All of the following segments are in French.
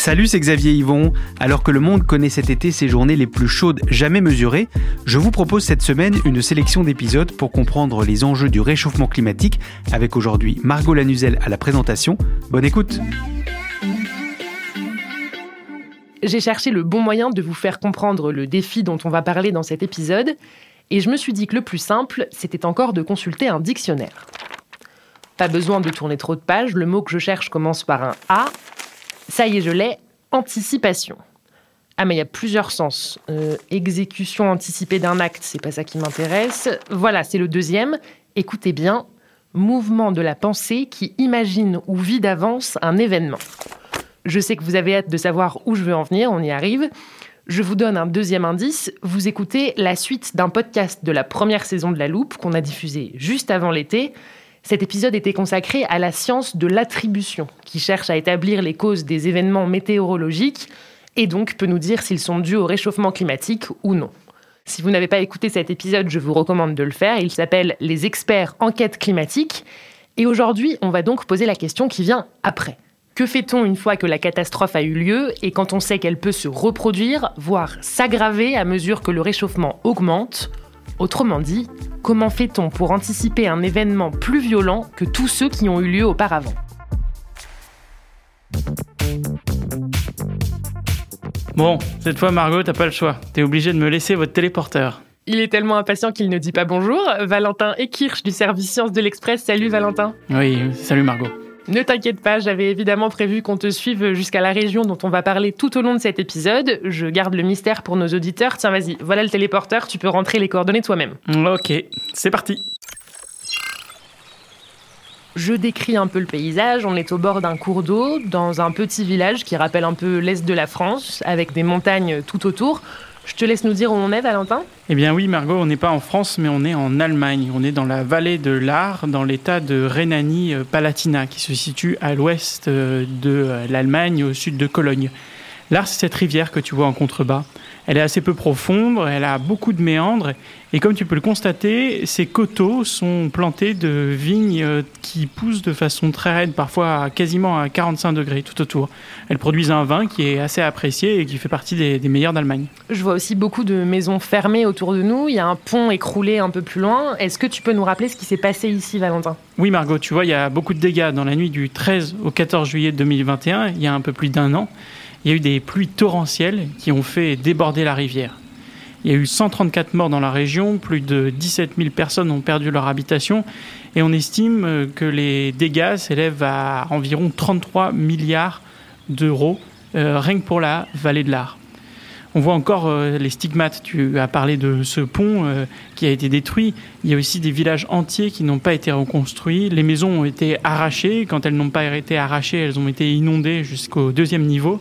Salut, c'est Xavier Yvon. Alors que le monde connaît cet été ses journées les plus chaudes jamais mesurées, je vous propose cette semaine une sélection d'épisodes pour comprendre les enjeux du réchauffement climatique avec aujourd'hui Margot Lanuzel à la présentation. Bonne écoute. J'ai cherché le bon moyen de vous faire comprendre le défi dont on va parler dans cet épisode et je me suis dit que le plus simple, c'était encore de consulter un dictionnaire. Pas besoin de tourner trop de pages, le mot que je cherche commence par un A ça y est, je l'ai. Anticipation. Ah, mais il y a plusieurs sens. Euh, exécution anticipée d'un acte, c'est pas ça qui m'intéresse. Voilà, c'est le deuxième. Écoutez bien. Mouvement de la pensée qui imagine ou vit d'avance un événement. Je sais que vous avez hâte de savoir où je veux en venir, on y arrive. Je vous donne un deuxième indice. Vous écoutez la suite d'un podcast de la première saison de La Loupe qu'on a diffusé juste avant l'été. Cet épisode était consacré à la science de l'attribution, qui cherche à établir les causes des événements météorologiques et donc peut nous dire s'ils sont dus au réchauffement climatique ou non. Si vous n'avez pas écouté cet épisode, je vous recommande de le faire. Il s'appelle Les experts enquête climatique. Et aujourd'hui, on va donc poser la question qui vient après. Que fait-on une fois que la catastrophe a eu lieu et quand on sait qu'elle peut se reproduire, voire s'aggraver à mesure que le réchauffement augmente? Autrement dit, comment fait-on pour anticiper un événement plus violent que tous ceux qui ont eu lieu auparavant? Bon, cette fois Margot, t'as pas le choix. T'es obligé de me laisser votre téléporteur. Il est tellement impatient qu'il ne dit pas bonjour. Valentin Ekirch du service Sciences de l'Express. Salut Valentin. Oui, salut Margot. Ne t'inquiète pas, j'avais évidemment prévu qu'on te suive jusqu'à la région dont on va parler tout au long de cet épisode. Je garde le mystère pour nos auditeurs. Tiens, vas-y, voilà le téléporteur, tu peux rentrer les coordonnées toi-même. Ok, c'est parti. Je décris un peu le paysage. On est au bord d'un cours d'eau, dans un petit village qui rappelle un peu l'est de la France, avec des montagnes tout autour. Je te laisse nous dire où on est, Valentin Eh bien oui, Margot, on n'est pas en France, mais on est en Allemagne. On est dans la vallée de l'Ar, dans l'état de Rhénanie-Palatinat, qui se situe à l'ouest euh, de euh, l'Allemagne, au sud de Cologne. L'Ar, c'est cette rivière que tu vois en contrebas. Elle est assez peu profonde, elle a beaucoup de méandres, et comme tu peux le constater, ces coteaux sont plantés de vignes euh, qui poussent de façon très raide, parfois quasiment à 45 degrés tout autour. Elles produisent un vin qui est assez apprécié et qui fait partie des, des meilleurs d'Allemagne. Je vois aussi beaucoup de maisons fermées autour de nous, il y a un pont écroulé un peu plus loin. Est-ce que tu peux nous rappeler ce qui s'est passé ici, Valentin? Oui, Margot, tu vois, il y a beaucoup de dégâts dans la nuit du 13 au 14 juillet 2021, il y a un peu plus d'un an il y a eu des pluies torrentielles qui ont fait déborder la rivière. Il y a eu 134 morts dans la région, plus de 17 000 personnes ont perdu leur habitation et on estime euh, que les dégâts s'élèvent à environ 33 milliards d'euros euh, rien que pour la vallée de l'Ar. On voit encore euh, les stigmates. Tu as parlé de ce pont qui a été détruit. Il y a aussi des villages entiers qui n'ont pas été reconstruits. Les maisons ont été arrachées. Quand elles n'ont pas été arrachées, elles ont été inondées jusqu'au deuxième niveau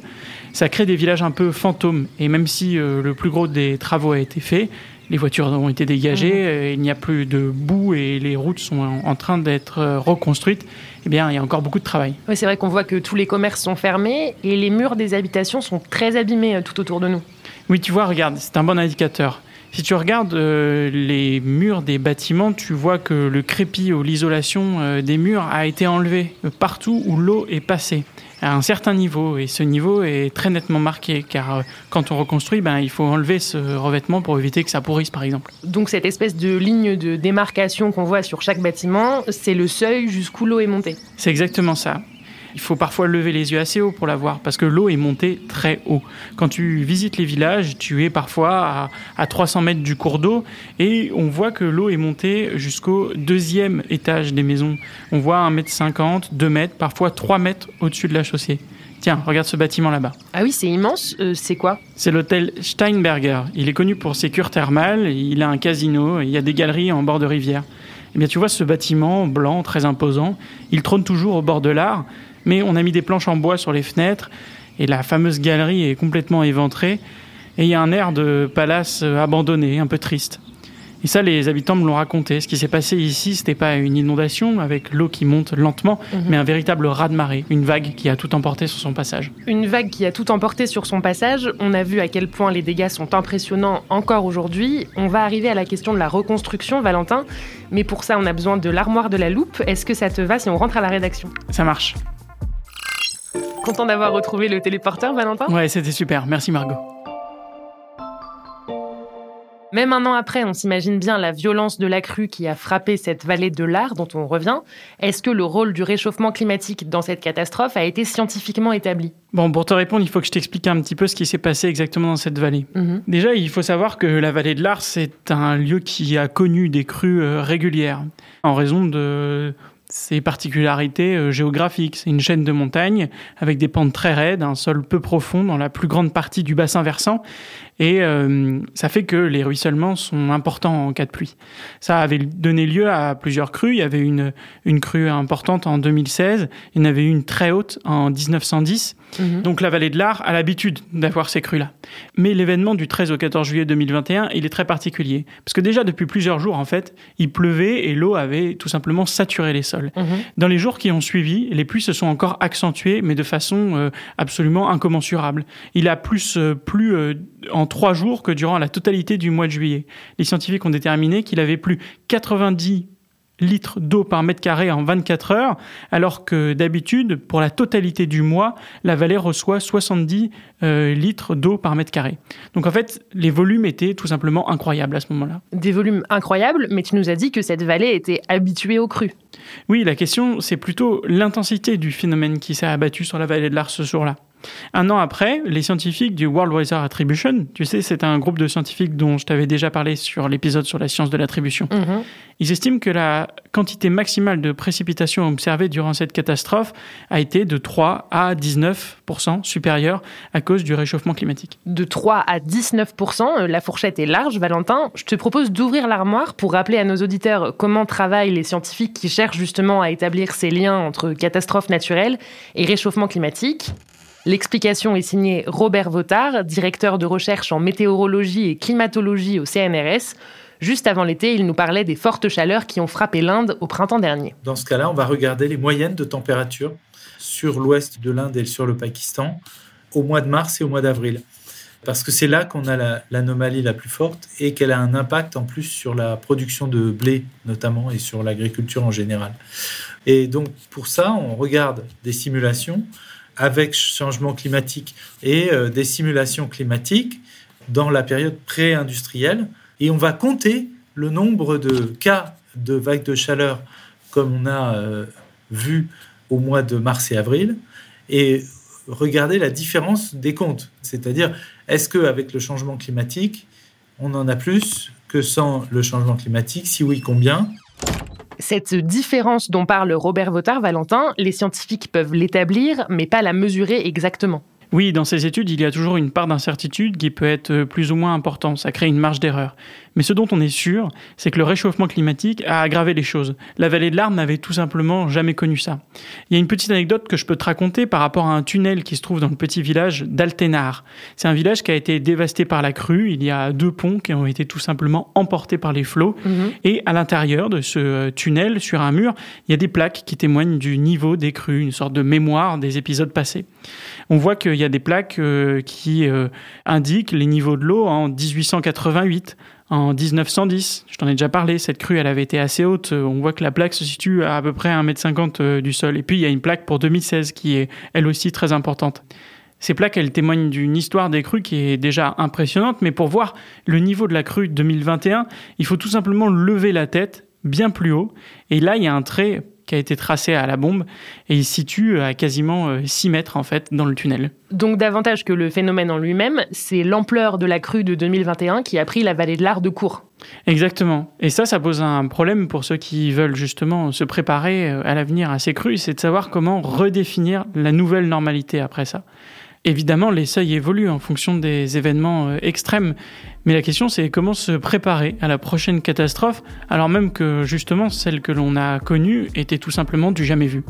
ça crée des villages un peu fantômes. Et même si euh, le plus gros des travaux a été fait, les voitures ont été dégagées, euh, il n'y a plus de boue et les routes sont en, train d'être euh, reconstruites, eh bien, il y a encore beaucoup de travail. Oui, c'est vrai qu'on voit que tous les commerces sont fermés et les murs des habitations sont très abîmés tout autour de nous. Oui, tu vois, regarde, c'est un bon indicateur. Si tu regardes les murs des bâtiments, tu vois que le crépi ou l'isolation des murs a été enlevé partout où l'eau est passée à un certain niveau. Et ce niveau est très nettement marqué, car euh, quand on reconstruit, ben, il faut enlever ce revêtement pour éviter que ça pourrisse, par exemple. Donc cette espèce de ligne de démarcation qu'on voit sur chaque bâtiment, c'est le seuil jusqu'où l'eau est montée. C'est exactement ça. Il faut parfois lever les yeux assez haut pour la voir parce que l'eau est montée très haut. Quand tu visites les villages, tu es parfois à, 300 mètres du cours d'eau et on voit que l'eau est montée jusqu'au deuxième étage des maisons. On voit 1 mètre 50, 2 mètres, parfois 3 mètres au-dessus de la chaussée. Tiens, regarde ce bâtiment là-bas. Ah oui, c'est immense. Euh, c'est quoi? C'est l'hôtel Steinberger. Il est connu pour ses cures thermales, il a un casino, il y a des galeries en bord de rivière. Eh bien, tu vois ce bâtiment blanc, très imposant, il trône toujours au bord de l'art, mais on a mis des planches en bois sur les fenêtres, et la fameuse galerie est complètement éventrée, et il y a un air de palace abandonné, un peu triste. Et ça, les habitants me l'ont raconté. Ce qui s'est passé ici, c'était pas une inondation avec l'eau qui monte lentement, Mhm. mais un véritable raz-de-marée, une vague qui a tout emporté sur son passage. Une vague qui a tout emporté sur son passage. On a vu à quel point les dégâts sont impressionnants encore aujourd'hui. On va arriver à la question de la reconstruction, Valentin. Mais pour ça, on a besoin de l'armoire de la loupe. Est-ce que ça te va si on rentre à la rédaction? Ça marche. Content d'avoir retrouvé le téléporteur, Valentin? Ouais, c'était super. Merci Margot. Même un an après, on s'imagine bien la violence de la crue qui a frappé cette vallée de l'Ar dont on revient. Est-ce que le rôle du réchauffement climatique dans cette catastrophe a été scientifiquement établi? Bon, pour te répondre, il faut que je t'explique un petit peu ce qui s'est passé exactement dans cette vallée. Mhm. Déjà, il faut savoir que la vallée de l'Ars, c'est un lieu qui a connu des crues euh, régulières en raison de ses particularités euh, géographiques. C'est une chaîne de montagnes avec des pentes très raides, un sol peu profond dans la plus grande partie du bassin versant. Et euh, ça fait que les ruissellements sont importants en cas de pluie. Ça avait donné lieu à plusieurs crues. Il y avait une, une crue importante en 2016, il y en avait une très haute en 1910. Mhm. Donc la vallée de l'Ar a l'habitude d'avoir ces crues-là. Mais l'événement du 13 au 14 juillet 2021, il est très particulier. Parce que déjà depuis plusieurs jours, en fait, il pleuvait et l'eau avait tout simplement saturé les sols. Mhm. Dans les jours qui ont suivi, les pluies se sont encore accentuées, mais de façon euh, absolument incommensurable. Il a plus euh, plu euh, en trois jours que durant la totalité du mois de juillet. Les scientifiques ont déterminé qu'il avait plu 90 litres d'eau par mètre carré en 24 heures, alors que d'habitude, pour la totalité du mois, la vallée reçoit 70 euh, litres d'eau par mètre carré. Donc en fait, les volumes étaient tout simplement incroyables à ce moment-là. Des volumes incroyables, mais tu nous as dit que cette vallée était habituée aux crues. Oui, la question, c'est plutôt l'intensité du phénomène qui s'est abattu sur la vallée de l'Ars ce jour-là. Un an après, les scientifiques du World Weather Attribution, tu sais, c'est un groupe de scientifiques dont je t'avais déjà parlé sur l'épisode sur la science de l'attribution, Mhm. ils estiment que la quantité maximale de précipitations observée durant cette catastrophe a été de 3 à 19% supérieure à cause du réchauffement climatique. De 3 à 19% euh, la fourchette est large, Valentin. Je te propose d'ouvrir l'armoire pour rappeler à nos auditeurs comment travaillent les scientifiques qui cherchent justement à établir ces liens entre catastrophes naturelles et réchauffement climatique. L'explication est signée Robert Votard, directeur de recherche en météorologie et climatologie au CNRS. Juste avant l'été, il nous parlait des fortes chaleurs qui ont frappé l'Inde au printemps dernier. Dans ce cas-là, on va regarder les moyennes de température sur l'ouest de l'Inde et sur le Pakistan au mois de mars et au mois d'avril. Parce que c'est là qu'on a la- l'anomalie la, plus forte et qu'elle a un impact en plus sur la production de blé notamment et sur l'agriculture en général. Et donc pour ça, on regarde des simulations avec changement climatique et euh, des simulations climatiques dans la période pré-industrielle. Et on va compter le nombre de cas de vagues de chaleur comme on a euh, vu au mois de mars et avril. Et regarder la différence des comptes. C'est-à-dire, est-ce qu'avec le changement climatique, on en a plus que sans le changement climatique? Si oui, combien? Cette différence dont parle Robert Votard, Valentin, les scientifiques peuvent l'établir, mais pas la mesurer exactement. Oui, dans ces études, il y a toujours une part d'incertitude qui peut être euh, plus ou moins importante. Ça crée une marge d'erreur. Mais ce dont on est sûr, c'est que le réchauffement climatique a aggravé les choses. La vallée de l'Arme n'avait tout simplement jamais connu ça. Il y a une petite anecdote que je peux te raconter par rapport à un tunnel qui se trouve dans le petit village d'Altenar. C'est un village qui a été dévasté par la crue. Il y a deux ponts qui ont été tout simplement emportés par les flots. Et à l'intérieur de ce euh, tunnel, sur un mur, il y a des plaques qui témoignent du niveau des crues, une sorte de mémoire des épisodes passés. On voit qu'il y a des plaques euh, qui euh, indiquent les niveaux de l'eau en 1888, en 1910. Je t'en ai déjà parlé, cette crue, elle avait été assez haute. On voit que la plaque se situe à à peu près 1m50 euh, du sol. Et puis, il y a une plaque pour 2016 qui est elle aussi très importante. Ces plaques, elles témoignent d'une histoire des crues qui est déjà impressionnante, mais pour voir le niveau de la crue 2021, il faut tout simplement lever la tête bien plus haut. Et là, il y a un trait qui a été tracé à la bombe et il se situe à quasiment 6 mètres en fait dans le tunnel. Donc davantage que le phénomène en lui-même, c'est l'ampleur de la crue de 2021 qui a pris la vallée de l'Ar de court. Exactement. Et ça, ça pose un problème pour ceux qui veulent justement se préparer à l'avenir à ces crues, c'est de savoir comment redéfinir la nouvelle normalité après ça. Évidemment, les seuils évoluent en fonction des événements euh, extrêmes, mais la question c'est comment se préparer à la prochaine catastrophe, alors même que justement celle que l'on a connue était tout simplement du jamais vu.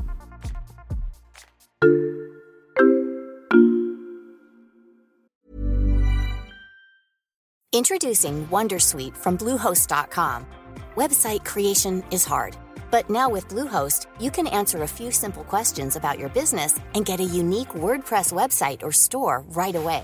Introducing Wondersuite from Bluehost.com. Website creation is hard. But now with Bluehost, you can answer a few simple questions about your business and get a unique WordPress website or store right away.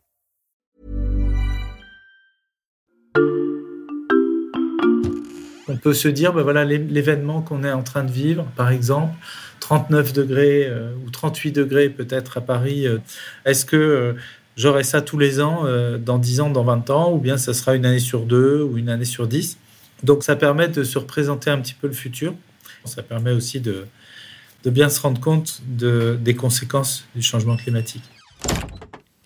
on peut se dire, ben voilà, l'événement qu'on est en train de vivre, par exemple, 39 degrés euh, ou 38 degrés peut-être à Paris, euh, est-ce que euh, j'aurai ça tous les ans, dans 10 ans, dans 20 ans, ou bien ça sera une année sur deux ou une année sur 10 Donc ça permet de se représenter un petit peu le futur. Ça permet aussi de, bien se rendre compte de, des conséquences du changement climatique.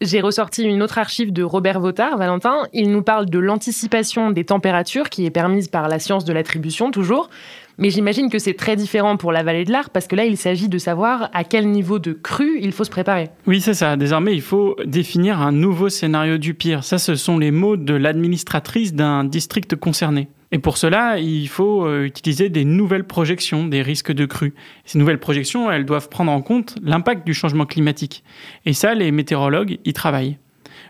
J'ai ressorti une autre archive de Robert Votard, Valentin. Il nous parle de l'anticipation des températures qui est permise par la science de l'attribution, toujours. Mais j'imagine que c'est très différent pour la vallée de l'Ar, parce que là, il s'agit de savoir à quel niveau de crue il faut se préparer. Oui, c'est ça. Désormais, il faut définir un nouveau scénario du pire. Ça, ce sont les mots de l'administratrice d'un district concerné. Et pour cela, il faut euh, utiliser des nouvelles projections des risques de crue. Ces nouvelles projections, elles doivent prendre en compte l'impact du changement climatique. Et ça, les météorologues y travaillent.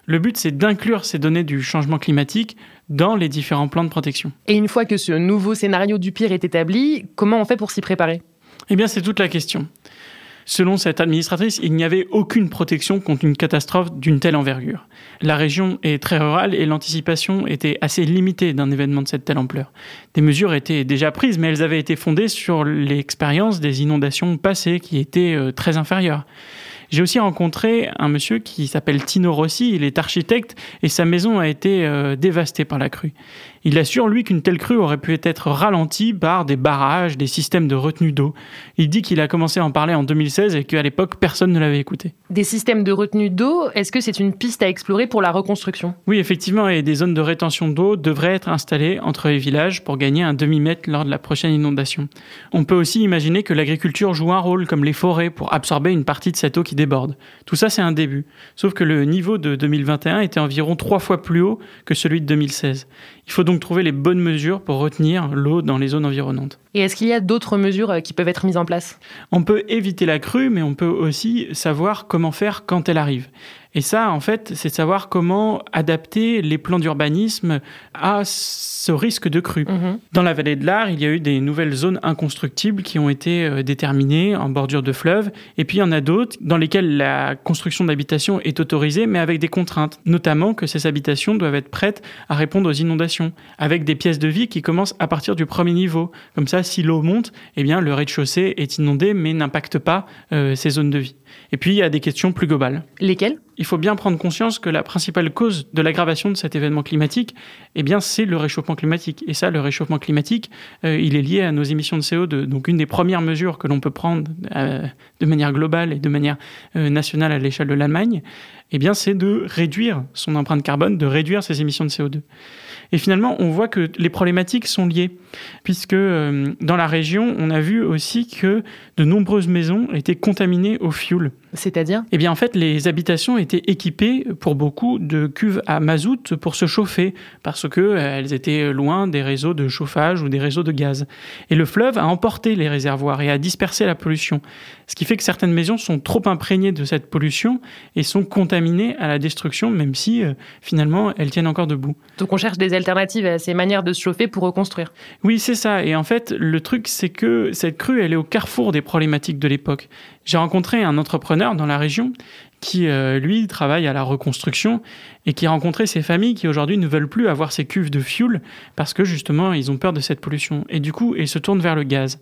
Le but, c'est d'inclure ces données du changement climatique dans les différents plans de protection. Et une fois que ce nouveau scénario du pire est établi, comment on fait pour s'y préparer? Eh bien, c'est toute la question. Selon cette administratrice, il n'y avait aucune protection contre une catastrophe d'une telle envergure. La région est très rurale et l'anticipation était assez limitée d'un événement de cette telle ampleur. Des mesures étaient déjà prises, mais elles avaient été fondées sur l'expérience des inondations passées qui étaient euh, très inférieures. J'ai aussi rencontré un monsieur qui s'appelle Tino Rossi, il est architecte et sa maison a été euh, dévastée par la crue. Il assure, lui, qu'une telle crue aurait pu être ralentie par des barrages, des systèmes de retenue d'eau. Il dit qu'il a commencé à en parler en 2016 et qu'à l'époque, personne ne l'avait écouté. Des systèmes de retenue d'eau, est-ce que c'est une piste à explorer pour la reconstruction? Oui, effectivement, et des zones de rétention d'eau devraient être installées entre les villages pour gagner un demi-mètre lors de la prochaine inondation. On peut aussi imaginer que l'agriculture joue un rôle, comme les forêts, pour absorber une partie de cette eau qui déborde. Tout ça, c'est un début. Sauf que le niveau de 2021 était environ trois fois plus haut que celui de 2016. Il faut donc trouver les bonnes mesures pour retenir l'eau dans les zones environnantes. Et est-ce qu'il y a d'autres mesures euh, qui peuvent être mises en place? On peut éviter la crue, mais on peut aussi savoir comment faire quand elle arrive. Et ça, en fait, c'est savoir comment adapter les plans d'urbanisme à ce risque de crue. Mhm. Dans la vallée de l'Ar, il y a eu des nouvelles zones inconstructibles qui ont été euh, déterminées en bordure de fleuve. Et puis, il y en a d'autres dans lesquelles la construction d'habitations est autorisée, mais avec des contraintes. Notamment que ces habitations doivent être prêtes à répondre aux inondations, avec des pièces de vie qui commencent à partir du premier niveau. Comme ça, si l'eau monte, eh bien, le rez-de-chaussée est inondé, mais n'impacte pas euh, ces zones de vie. Et puis, il y a des questions plus globales. Lesquelles? Il faut bien prendre conscience que la principale cause de l'aggravation de cet événement climatique, eh bien, c'est le réchauffement climatique. Et ça, le réchauffement climatique, euh, il est lié à nos émissions de CO2. Donc, une des premières mesures que l'on peut prendre euh, de manière globale et de manière euh, nationale à l'échelle de l'Allemagne, eh bien, c'est de réduire son empreinte carbone, de réduire ses émissions de CO2. Et finalement, on voit que les problématiques sont liées, puisque dans la région, on a vu aussi que de nombreuses maisons étaient contaminées au fioul. C'est-à-dire Eh bien, en fait, les habitations étaient équipées pour beaucoup de cuves à mazout pour se chauffer, parce qu'elles euh, étaient loin des réseaux de chauffage ou des réseaux de gaz. Et le fleuve a emporté les réservoirs et a dispersé la pollution. Ce qui fait que certaines maisons sont trop imprégnées de cette pollution et sont contaminées à la destruction, même si euh, finalement elles tiennent encore debout. Donc on cherche des alternatives à ces manières de se chauffer pour reconstruire. Oui, c'est ça. Et en fait, le truc, c'est que cette crue, elle est au carrefour des problématiques de l'époque. J'ai rencontré un entrepreneur dans la région qui, euh, lui, travaille à la reconstruction et qui a rencontré ces familles qui aujourd'hui ne veulent plus avoir ces cuves de fuel parce que justement ils ont peur de cette pollution. Et du coup, ils se tournent vers le gaz.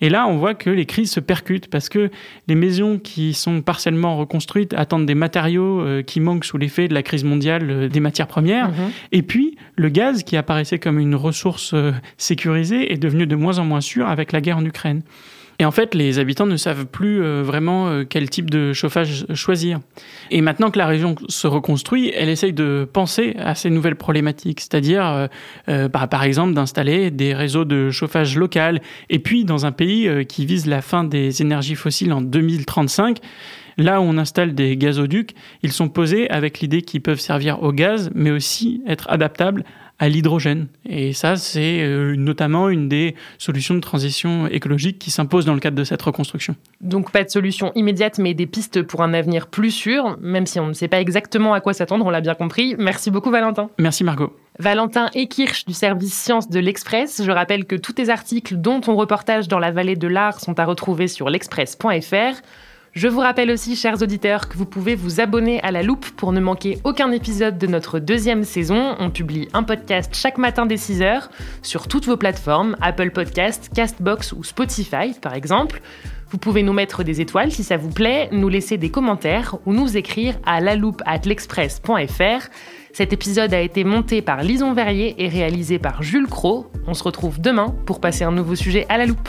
Et là, on voit que les crises se percutent parce que les maisons qui sont partiellement reconstruites attendent des matériaux euh, qui manquent sous l'effet de la crise mondiale euh, des matières premières. Mhm. Et puis, le gaz qui apparaissait comme une ressource sécurisée est devenu de moins en moins sûr avec la guerre en Ukraine. Et en fait, les habitants ne savent plus euh, vraiment euh, quel type de chauffage choisir. Et maintenant que la région se reconstruit, elle essaye de penser à ces nouvelles problématiques, c'est-à-dire, euh, euh, par, exemple, d'installer des réseaux de chauffage local. Et puis, dans un pays qui vise la fin des énergies fossiles en 2035, Là où on installe des gazoducs, ils sont posés avec l'idée qu'ils peuvent servir au gaz, mais aussi être adaptables à l'hydrogène. Et ça, c'est euh, notamment une des solutions de transition écologique qui s'impose dans le cadre de cette reconstruction. Donc pas de solution immédiate, mais des pistes pour un avenir plus sûr, même si on ne sait pas exactement à quoi s'attendre, on l'a bien compris. Merci beaucoup Valentin. Merci Margot. Valentin Ekirch du service Sciences de l'Express. Je rappelle que tous tes articles, dont ton reportage dans la vallée de l'Ar, sont à retrouver sur l'express.fr. Je vous rappelle aussi, chers auditeurs, que vous pouvez vous abonner à la loupe pour ne manquer aucun épisode de notre deuxième saison. On publie un podcast chaque matin dès 6h sur toutes vos plateformes, Apple Podcast, Castbox ou Spotify par exemple. Vous pouvez nous mettre des étoiles si ça vous plaît, nous laisser des commentaires ou nous écrire à laloupe@l'express.fr. Cet épisode a été monté par Lison Verrier et réalisé par Jules Cro. On se retrouve demain pour passer un nouveau sujet à la loupe.